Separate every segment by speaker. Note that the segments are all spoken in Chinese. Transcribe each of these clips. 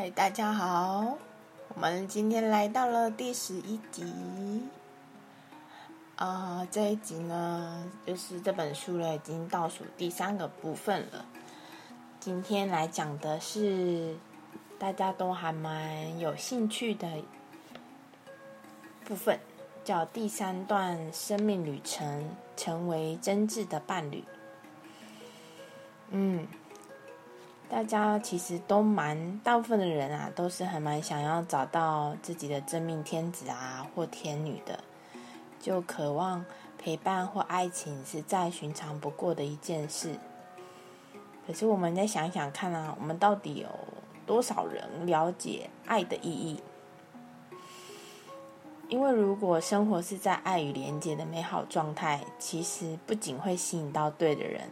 Speaker 1: 嗨，大家好，我们今天来到了第十一集。啊，这一集呢，就是这本书了，已经倒数第三个部分了。今天来讲的是大家都还蛮有兴趣的部分，叫第三段生命旅程，成为真挚的伴侣。嗯。大家其实都蛮，大部分的人啊，都是很蛮想要找到自己的真命天子啊或天女的，就渴望陪伴或爱情是再寻常不过的一件事。可是我们再想想看啊，我们到底有多少人了解爱的意义？因为如果生活是在爱与连接的美好状态，其实不仅会吸引到对的人，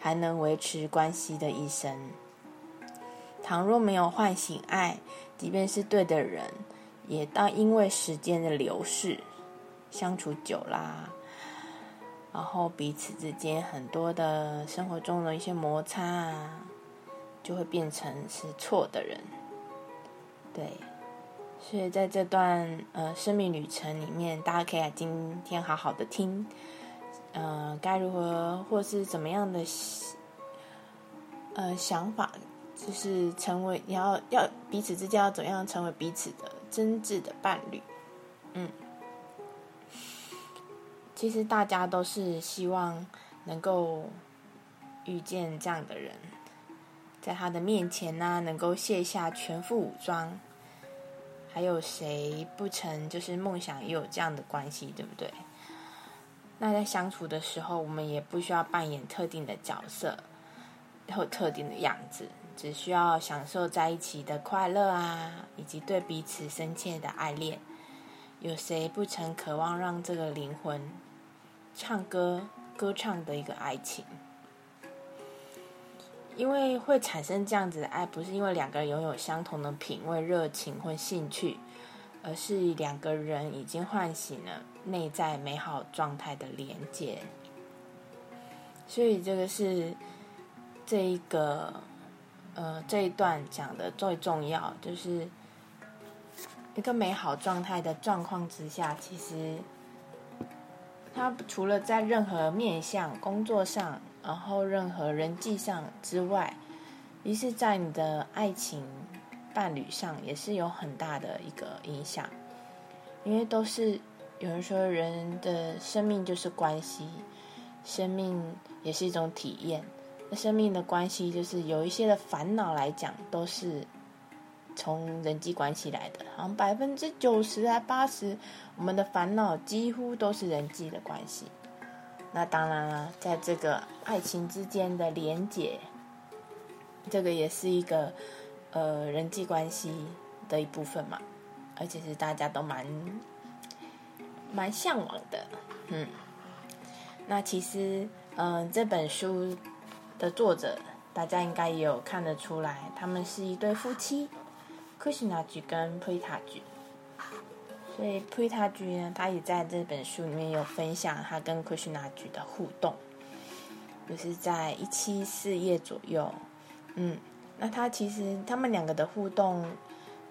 Speaker 1: 还能维持关系的一生。倘若没有唤醒爱，即便是对的人，也当因为时间的流逝，相处久啦，然后彼此之间很多的生活中的一些摩擦啊，就会变成是错的人。对，所以在这段呃生命旅程里面，大家可以今天好好的听，呃，该如何或是怎么样的呃想法。就是成为你要要彼此之间要怎样成为彼此的真挚的伴侣，嗯，其实大家都是希望能够遇见这样的人，在他的面前呢，能够卸下全副武装。还有谁不曾就是梦想也有这样的关系，对不对？那在相处的时候，我们也不需要扮演特定的角色，或特定的样子。只需要享受在一起的快乐啊，以及对彼此深切的爱恋。有谁不曾渴望让这个灵魂唱歌、歌唱的一个爱情？因为会产生这样子的爱，不是因为两个人拥有相同的品味、热情或兴趣，而是两个人已经唤醒了内在美好状态的连接。所以这个是这一个。呃，这一段讲的最重要，就是一个美好状态的状况之下，其实他除了在任何面向、工作上，然后任何人际上之外，于是在你的爱情伴侣上也是有很大的一个影响，因为都是有人说，人的生命就是关系，生命也是一种体验。生命的关系就是有一些的烦恼来讲，都是从人际关系来的。好像百分之九十还八十，我们的烦恼几乎都是人际的关系。那当然了，在这个爱情之间的连结，这个也是一个呃人际关系的一部分嘛，而且是大家都蛮蛮向往的。嗯，那其实嗯这本书。的作者，大家应该也有看得出来，他们是一对夫妻，，Krishna 菊跟普塔菊。所以普塔菊呢，他也在这本书里面有分享他跟 Krishna 菊的互动，就是在一七四页左右。嗯，那他其实他们两个的互动，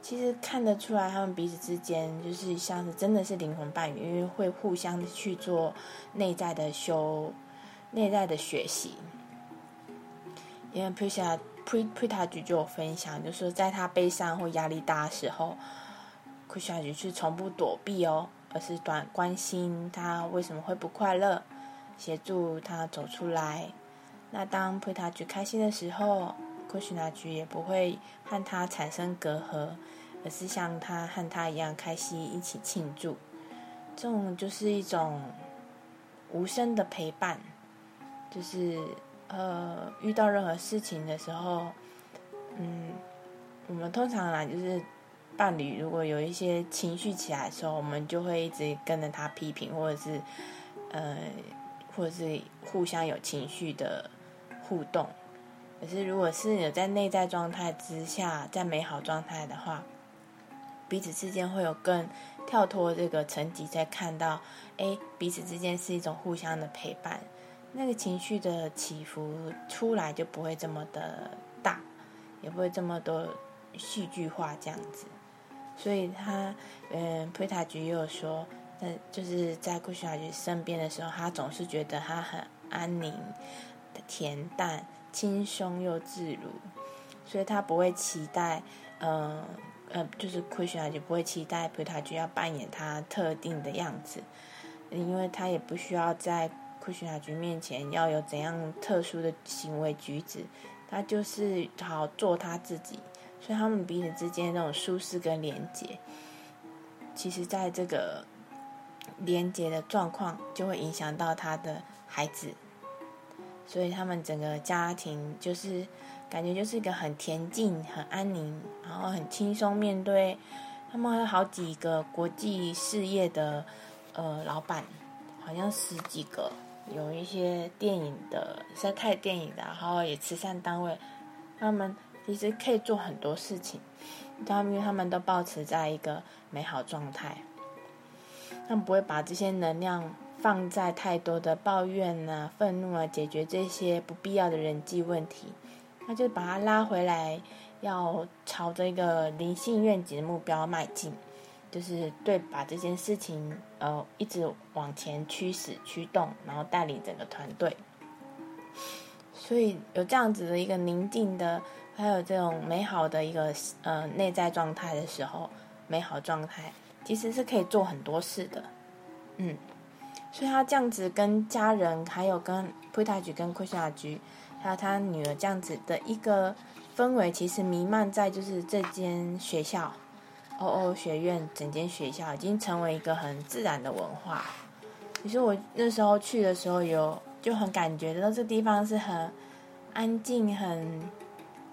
Speaker 1: 其实看得出来，他们彼此之间就是像是真的是灵魂伴侣，因为会互相去做内在的修、内在的学习。因为普夏普普塔菊就有分享，就说在他悲伤或压力大的时候，普夏菊是从不躲避哦，而是短关心他为什么会不快乐，协助他走出来。那当普塔菊开心的时候，库许纳菊也不会和他产生隔阂，而是像他和他一样开心，一起庆祝。这种就是一种无声的陪伴，就是。呃，遇到任何事情的时候，嗯，我们通常啦，就是伴侣如果有一些情绪起来的时候，我们就会一直跟着他批评，或者是呃，或者是互相有情绪的互动。可是如果是有在内在状态之下，在美好状态的话，彼此之间会有更跳脱这个层级，在看到，哎，彼此之间是一种互相的陪伴。那个情绪的起伏出来就不会这么的大，也不会这么多戏剧化这样子。所以他，嗯，普塔菊也有说，那就是在库什纳菊身边的时候，他总是觉得他很安宁、恬淡、轻松又自如，所以他不会期待，嗯，呃，就是库什纳菊不会期待普塔菊要扮演他特定的样子，因为他也不需要在库什纳局面前要有怎样特殊的行为举止，他就是好做他自己。所以他们彼此之间那种舒适跟连接，其实在这个连接的状况，就会影响到他的孩子。所以他们整个家庭就是感觉就是一个很恬静、很安宁，然后很轻松面对。他们还有好几个国际事业的呃老板，好像十几个，有一些电影的，在看电影的，然后也慈善单位，他们。其实可以做很多事情，他们因为他们都保持在一个美好状态，他们不会把这些能量放在太多的抱怨啊、愤怒啊，解决这些不必要的人际问题，他就把它拉回来，要朝着一个灵性愿景的目标迈进，就是对把这件事情呃一直往前驱使驱动，然后带领整个团队，所以有这样子的一个宁静的。还有这种美好的一个呃内在状态的时候，美好状态其实是可以做很多事的，嗯，所以他这样子跟家人，还有跟普塔菊、跟库夏菊，还有他女儿这样子的一个氛围，其实弥漫在就是这间学校，欧欧学院整间学校已经成为一个很自然的文化。其实我那时候去的时候，有就很感觉到这地方是很安静、很。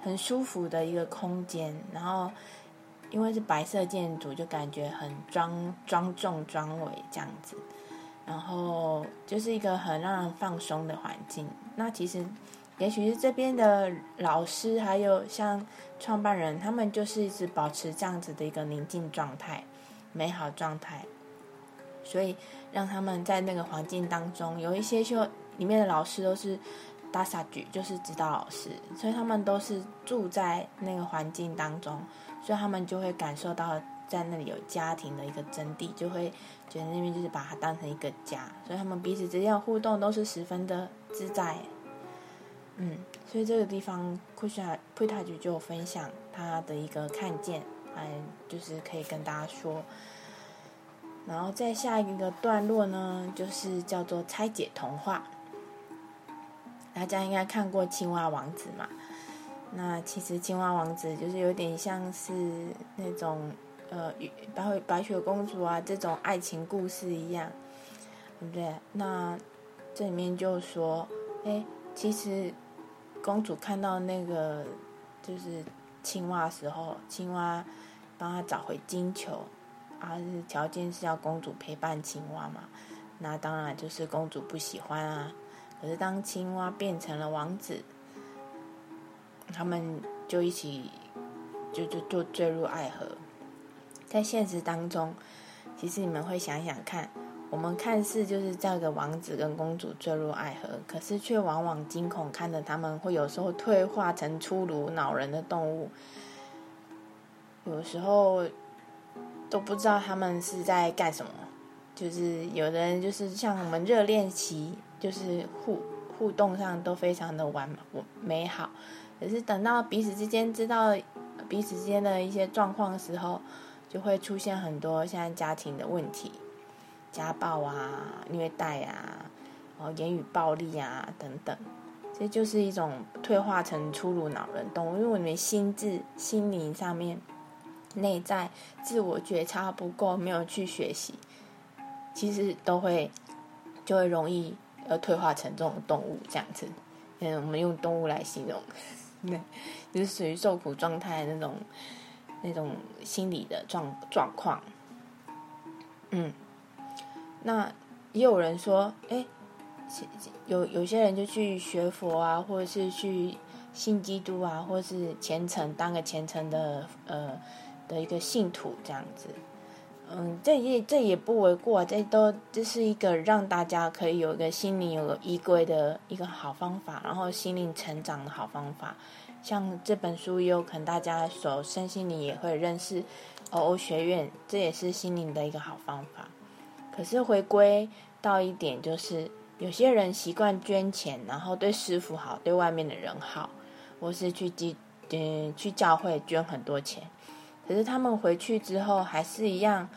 Speaker 1: 很舒服的一个空间，然后因为是白色建筑，就感觉很庄庄重庄伟这样子，然后就是一个很让人放松的环境。那其实也许是这边的老师，还有像创办人，他们就是一直保持这样子的一个宁静状态、美好状态，所以让他们在那个环境当中，有一些就里面的老师都是。大傻局就是指导老师，所以他们都是住在那个环境当中，所以他们就会感受到在那里有家庭的一个真谛，就会觉得那边就是把它当成一个家，所以他们彼此之间的互动都是十分的自在。嗯，所以这个地方库夏普塔局就分享他的一个看见，嗯，就是可以跟大家说。然后再下一个段落呢，就是叫做拆解童话。大家应该看过《青蛙王子》嘛？那其实《青蛙王子》就是有点像是那种呃白白雪公主啊这种爱情故事一样，对不对？那这里面就说，哎，其实公主看到那个就是青蛙的时候，青蛙帮她找回金球，啊，是条件是要公主陪伴青蛙嘛？那当然就是公主不喜欢啊。可是当青蛙变成了王子，他们就一起就就就坠入爱河。在现实当中，其实你们会想想看，我们看似就是这个王子跟公主坠入爱河，可是却往往惊恐看着他们会有时候退化成粗鲁恼人的动物，有时候都不知道他们是在干什么。就是有的人就是像我们热恋期。就是互互动上都非常的完美好，可是等到彼此之间知道彼此之间的一些状况的时候，就会出现很多现在家庭的问题，家暴啊、虐待啊、然后言语暴力啊等等，这就是一种退化成粗鲁恼人动物，因为你们心智、心灵上面内在自我觉察不够，没有去学习，其实都会就会容易。呃退化成这种动物这样子，嗯，我们用动物来形容，对，就是属于受苦状态那种那种心理的状状况。嗯，那也有人说，哎，有有些人就去学佛啊，或者是去信基督啊，或是虔诚当个虔诚的呃的一个信徒这样子。嗯，这也这也不为过，这都这是一个让大家可以有一个心灵有个依归的一个好方法，然后心灵成长的好方法。像这本书，也有可能大家所身心灵也会认识欧欧学院，这也是心灵的一个好方法。可是回归到一点，就是有些人习惯捐钱，然后对师傅好，对外面的人好，或是去基嗯去教会捐很多钱，可是他们回去之后还是一样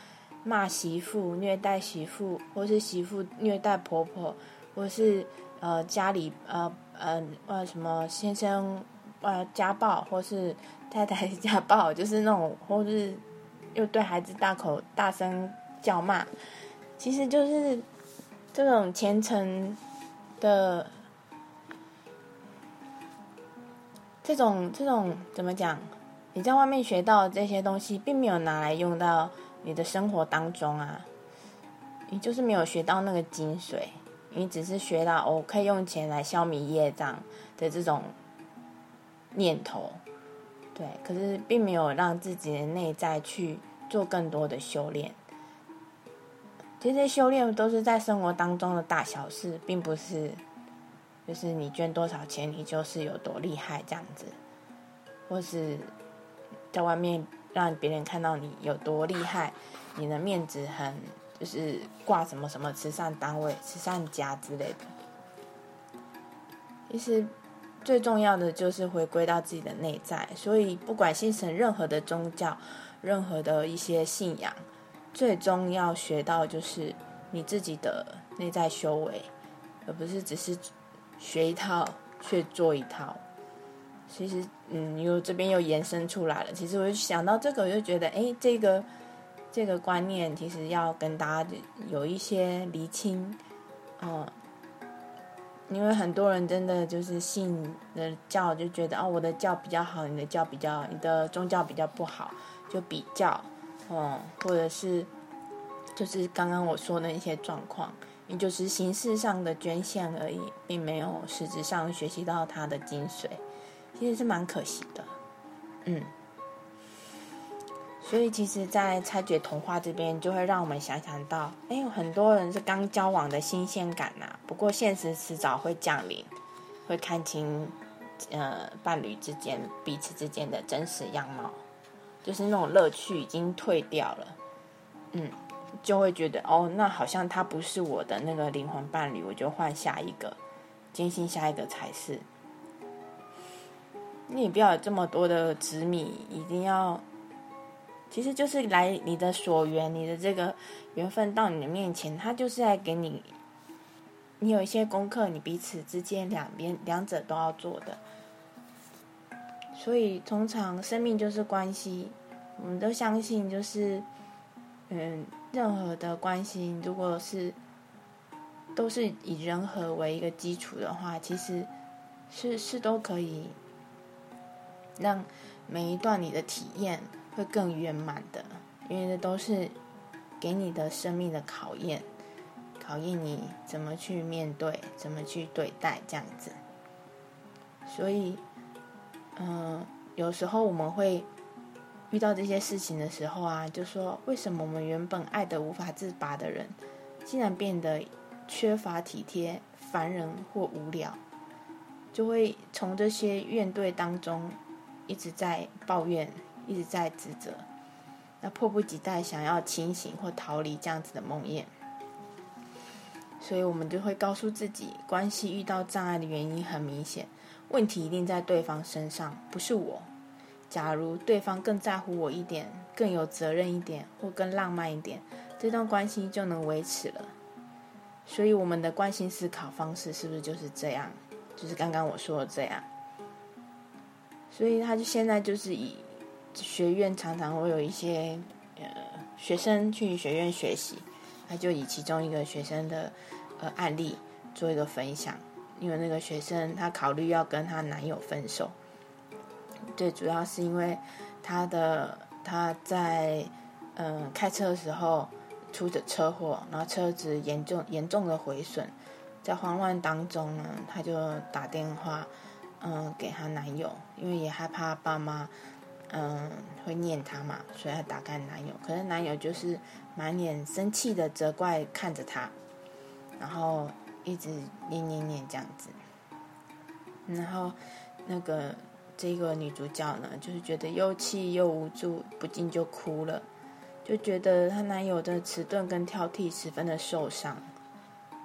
Speaker 1: 骂媳妇、虐待媳妇，或是媳妇虐待婆婆，或是呃家里呃呃呃什么先生。呃，家暴或是太太 家暴，就是那种，或是又对孩子大口大声叫骂，其实就是这种虔诚的这种这种怎么讲？你在外面学到这些东西，并没有拿来用到你的生活当中啊，你就是没有学到那个精髓，你只是学到哦，可以用钱来消弭业障的这种。念头，对，可是并没有让自己的内在去做更多的修炼。这些修炼都是在生活当中的大小事，并不是，就是你捐多少钱，你就是有多厉害这样子，或是在外面让别人看到你有多厉害，你的面子很，就是挂什么什么慈善单位、慈善家之类的，其实。最重要的就是回归到自己的内在，所以不管信神任何的宗教，任何的一些信仰，最终要学到就是你自己的内在修为，而不是只是学一套却做一套。其实，嗯，又这边又延伸出来了。其实我就想到这个，我就觉得，哎，这个这个观念其实要跟大家有一些厘清，嗯。因为很多人真的就是信的教，就觉得哦，我的教比较好，你的教比较，你的宗教比较不好，就比较，哦，或者是就是刚刚我说的一些状况，你就是形式上的捐献而已，并没有实质上学习到它的精髓，其实是蛮可惜的，嗯。所以，其实，在拆解童话这边，就会让我们想想到，哎，有很多人是刚交往的新鲜感呐。不过，现实迟早会降临，会看清，呃，伴侣之间彼此之间的真实样貌，就是那种乐趣已经退掉了，嗯，就会觉得，哦，那好像他不是我的那个灵魂伴侣，我就换下一个，坚信下一个才是。你也不要有这么多的执迷，一定要。其实就是来你的所缘，你的这个缘分到你的面前，他就是在给你，你有一些功课，你彼此之间两边两者都要做的。所以通常生命就是关系，我们都相信就是，嗯，任何的关系如果是都是以人和为一个基础的话，其实是是都可以让每一段你的体验。会更圆满的，因为这都是给你的生命的考验，考验你怎么去面对，怎么去对待这样子。所以，嗯，有时候我们会遇到这些事情的时候啊，就说为什么我们原本爱的无法自拔的人，竟然变得缺乏体贴、烦人或无聊，就会从这些怨怼当中一直在抱怨。一直在指责，那迫不及待想要清醒或逃离这样子的梦魇，所以我们就会告诉自己，关系遇到障碍的原因很明显，问题一定在对方身上，不是我。假如对方更在乎我一点，更有责任一点，或更浪漫一点，这段关系就能维持了。所以我们的关心思考方式是不是就是这样？就是刚刚我说的这样。所以他就现在就是以。学院常常会有一些呃学生去学院学习，他就以其中一个学生的呃案例做一个分享。因为那个学生她考虑要跟她男友分手，最主要是因为她的她在嗯开车的时候出的车祸，然后车子严重严重的毁损，在慌乱当中呢，她就打电话嗯给她男友，因为也害怕爸妈。嗯，会念他嘛，所以他打开男友，可是男友就是满脸生气的责怪看着他，然后一直念念念这样子，然后那个这个女主角呢，就是觉得又气又无助，不禁就哭了，就觉得她男友的迟钝跟挑剔十分的受伤，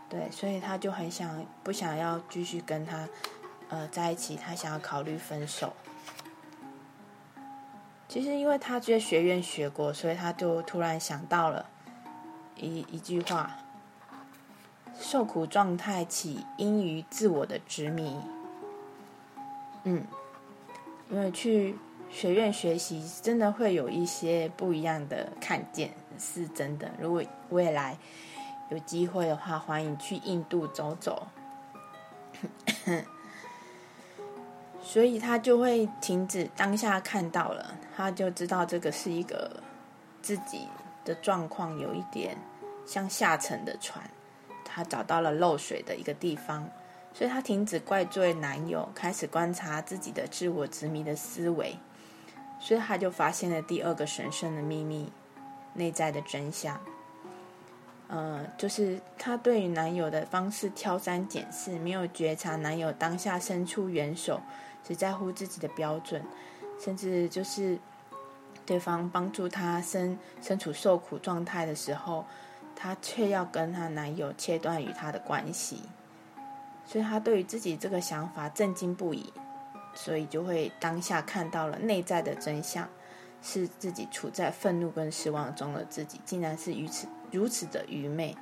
Speaker 1: 对，所以她就很想不想要继续跟他呃在一起，她想要考虑分手。其实因为她在学院学过，所以她就突然想到了一一句话：受苦状态起因于自我的执迷。嗯。因为去学院学习，真的会有一些不一样的看见，是真的。如果未来有机会的话，欢迎去印度走走。所以他就会停止当下看到了，他就知道这个是一个自己的状况，有一点像下沉的船，她找到了漏水的一个地方。所以她停止怪罪男友，开始观察自己的自我执迷的思维，所以她就发现了第二个神圣的秘密，内在的真相。嗯，就是她对于男友的方式挑三拣四，没有觉察男友当下伸出援手，只在乎自己的标准，甚至就是对方帮助她身身处受苦状态的时候，她却要跟她男友切断与他的关系。所以她对于自己这个想法震惊不已，所以就会当下看到了内在的真相，是自己处在愤怒跟失望中的自己，竟然是如此如此的愚昧。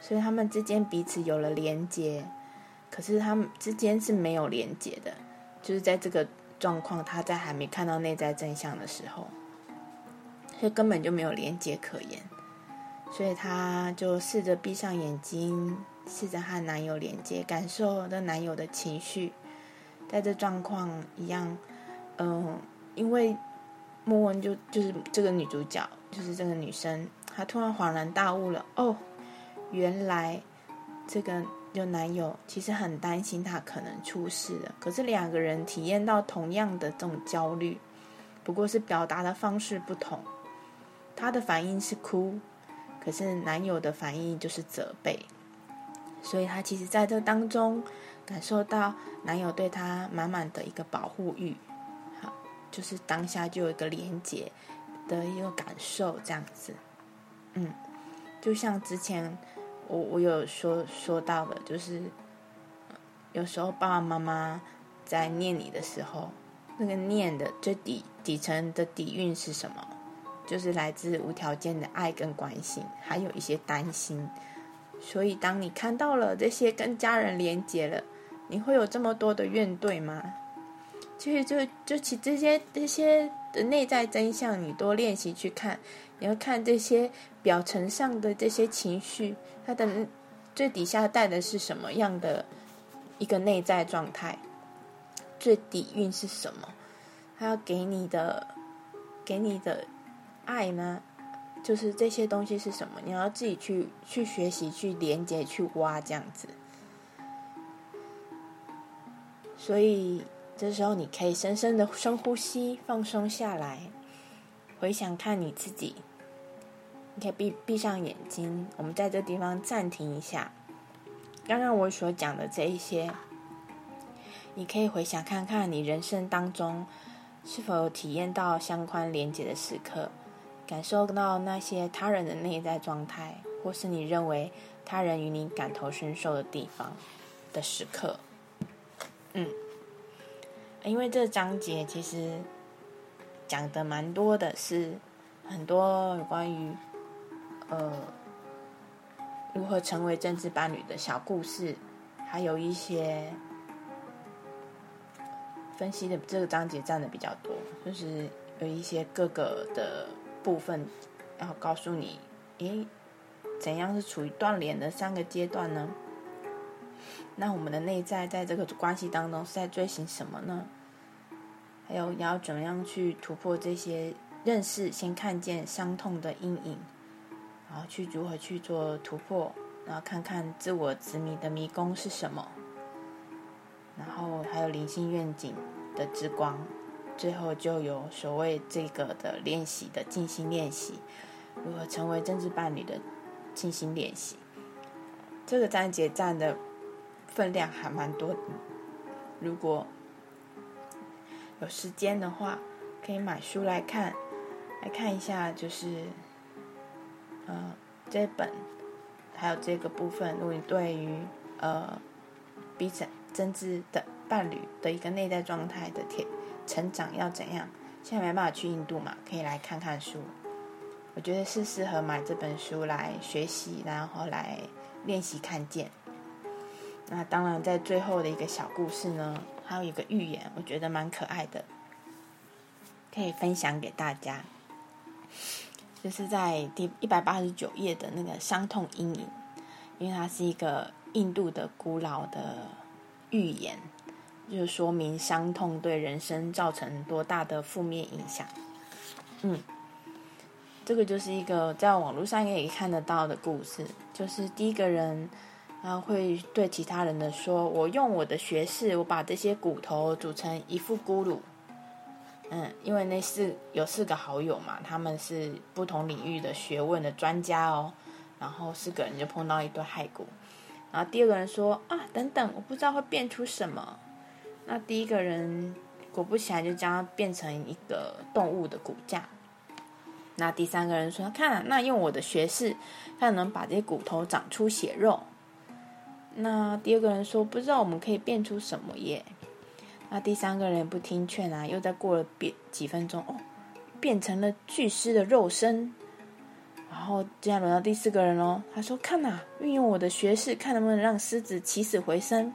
Speaker 1: 所以他们之间彼此有了连接，可是他们之间是没有连接的，就是在这个状况，他在还没看到内在真相的时候，所以根本就没有连接可言。所以她就试着闭上眼睛。试着和男友连接，感受那男友的情绪，在这状况一样，嗯，因为莫文就就是这个女主角，就是这个女生，她突然恍然大悟了，哦，原来这个有男友其实很担心她可能出事了，可是两个人体验到同样的这种焦虑，不过是表达的方式不同，她的反应是哭，可是男友的反应就是责备。所以她其实在这当中感受到男友对她满满的一个保护欲，好，就是当下就有一个连接的一个感受，这样子，嗯，就像之前我我有说说到的，就是有时候爸爸妈妈在念你的时候，那个念的最底底层的底蕴是什么？就是来自无条件的爱跟关心，还有一些担心。所以，当你看到了这些跟家人连接了，你会有这么多的怨怼吗？其实，就就其这些这些的内在真相，你多练习去看，你要看这些表层上的这些情绪，它的最底下带的是什么样的一个内在状态？最底蕴是什么？他要给你的，给你的爱呢？就是这些东西是什么？你要自己去去学习、去连接、去挖这样子。所以这时候你可以深深的深呼吸，放松下来，回想看你自己。你可以闭闭上眼睛，我们在这地方暂停一下。刚刚我所讲的这一些，你可以回想看看你人生当中是否有体验到相关连接的时刻。感受到那些他人的内在状态，或是你认为他人与你感同身受的地方的时刻，嗯，因为这章节其实讲的蛮多的，是很多有关于呃如何成为政治伴侣的小故事，还有一些分析的这个章节占的比较多，就是有一些各个的。部分要告诉你，诶，怎样是处于断联的三个阶段呢？那我们的内在在这个关系当中是在追寻什么呢？还有要怎么样去突破这些认识，先看见伤痛的阴影，然后去如何去做突破，然后看看自我执迷的迷宫是什么，然后还有灵性愿景的之光。最后就有所谓这个的练习的静心练习，如何成为真挚伴侣的静心练习。这个章节占的分量还蛮多。如果有时间的话，可以买书来看，来看一下，就是，呃，这本，还有这个部分，如果你对于呃彼此真挚的伴侣的一个内在状态的铁成长要怎样，现在没办法去印度嘛，可以来看看书。我觉得是适合买这本书来学习，然后来练习看见。那当然，在最后的一个小故事呢，还有一个寓言，我觉得蛮可爱的，可以分享给大家。就是在第一百八十九页的那个伤痛阴影，因为它是一个印度的古老的寓言，就是说明伤痛对人生造成多大的负面影响。嗯。这个就是一个在网络上也可以看得到的故事，就是第一个人，然后会对其他人的说：“我用我的学识，我把这些骨头组成一副咕噜。”嗯，因为那四有四个好友嘛，他们是不同领域的学问的专家哦。然后四个人就碰到一对骸骨，然后第二个人说：“啊，等等，我不知道会变出什么。”那第一个人果不其然就将它变成一个动物的骨架。那第三个人说：“看啊，那用我的学识，看能把这些骨头长出血肉。”那第二个人说：“不知道我们可以变出什么耶？”那第三个人不听劝啊，又再过了变几分钟哦，变成了巨狮的肉身。然后接下来轮到第四个人喽，他说：“看呐，运用我的学识，看能不能让狮子起死回生。”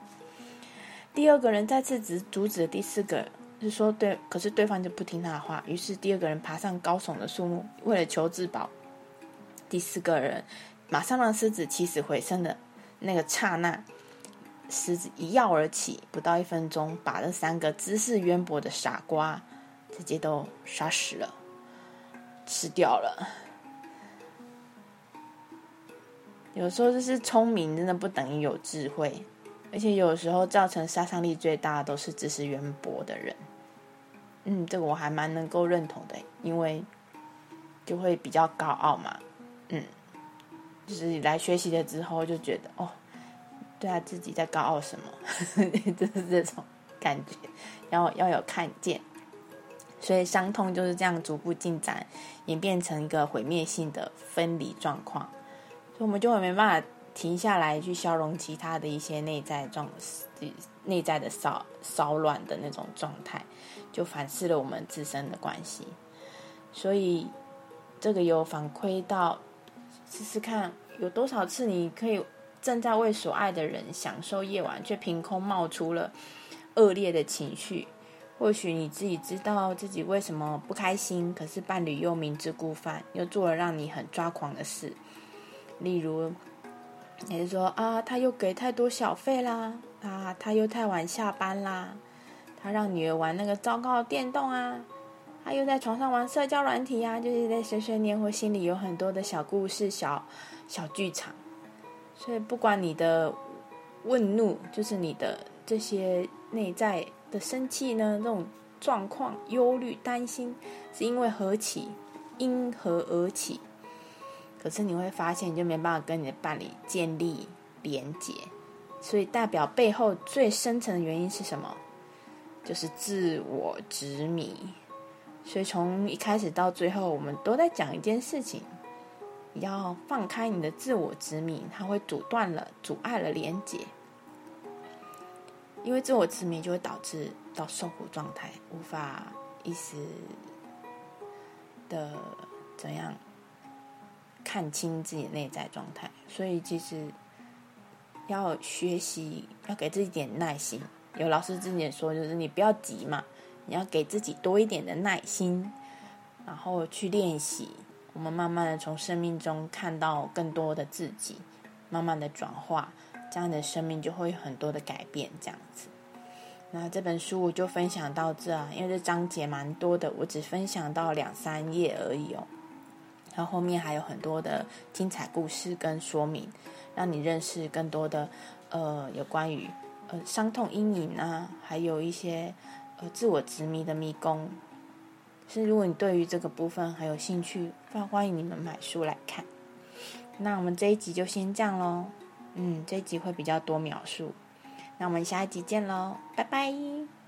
Speaker 1: 第二个人再次阻阻止了第四个。是说对，可是对方就不听他的话，于是第二个人爬上高耸的树木，为了求自保。第四个人马上让狮子起死回生的那个刹那，狮子一跃而起，不到一分钟，把这三个知识渊博的傻瓜直接都杀死了，吃掉了。有时候就是聪明，真的不等于有智慧，而且有时候造成杀伤力最大的都是知识渊博的人。嗯，这个我还蛮能够认同的，因为就会比较高傲嘛。嗯，就是来学习了之后就觉得哦，对啊，自己在高傲什么，就是这种感觉，要要有看见。所以伤痛就是这样逐步进展，演变成一个毁灭性的分离状况，所以我们就会没办法停下来去消融其他的一些内在状，内在的骚骚乱的那种状态。就反思了我们自身的关系，所以这个有反馈到，试试看有多少次你可以正在为所爱的人享受夜晚，却凭空冒出了恶劣的情绪。或许你自己知道自己为什么不开心，可是伴侣又明知故犯，又做了让你很抓狂的事。例如，也是说啊，他又给太多小费啦，啊，他又太晚下班啦。他让女儿玩那个糟糕电动啊，他又在床上玩社交软体呀，就是在碎碎念或心里有很多的小故事、小小剧场。所以不管你的问怒，就是你的这些内在的生气呢，这种状况、忧虑、担心，是因为何起？因何而起？可是你会发现，你就没办法跟你的伴侣建立连结，所以代表背后最深层的原因是什么？就是自我执迷，所以从一开始到最后，我们都在讲一件事情：要放开你的自我执迷，它会阻断了、阻碍了连接。因为自我执迷就会导致到受苦状态，无法一时的怎样看清自己内在状态。所以其实要学习，要给自己点耐心。有老师之前说，就是你不要急嘛，你要给自己多一点的耐心，然后去练习。我们慢慢的从生命中看到更多的自己，慢慢的转化，这样的生命就会有很多的改变。这样子，那这本书我就分享到这啊，因为这章节蛮多的，我只分享到两三页而已哦。然后后面还有很多的精彩故事跟说明，让你认识更多的呃有关于。呃，伤痛阴影啊，还有一些呃自我执迷的迷宫。是如果你对于这个部分很有兴趣，非常欢迎你们买书来看。那我们这一集就先这样喽。嗯，这一集会比较多描述。那我们下一集见喽，拜拜。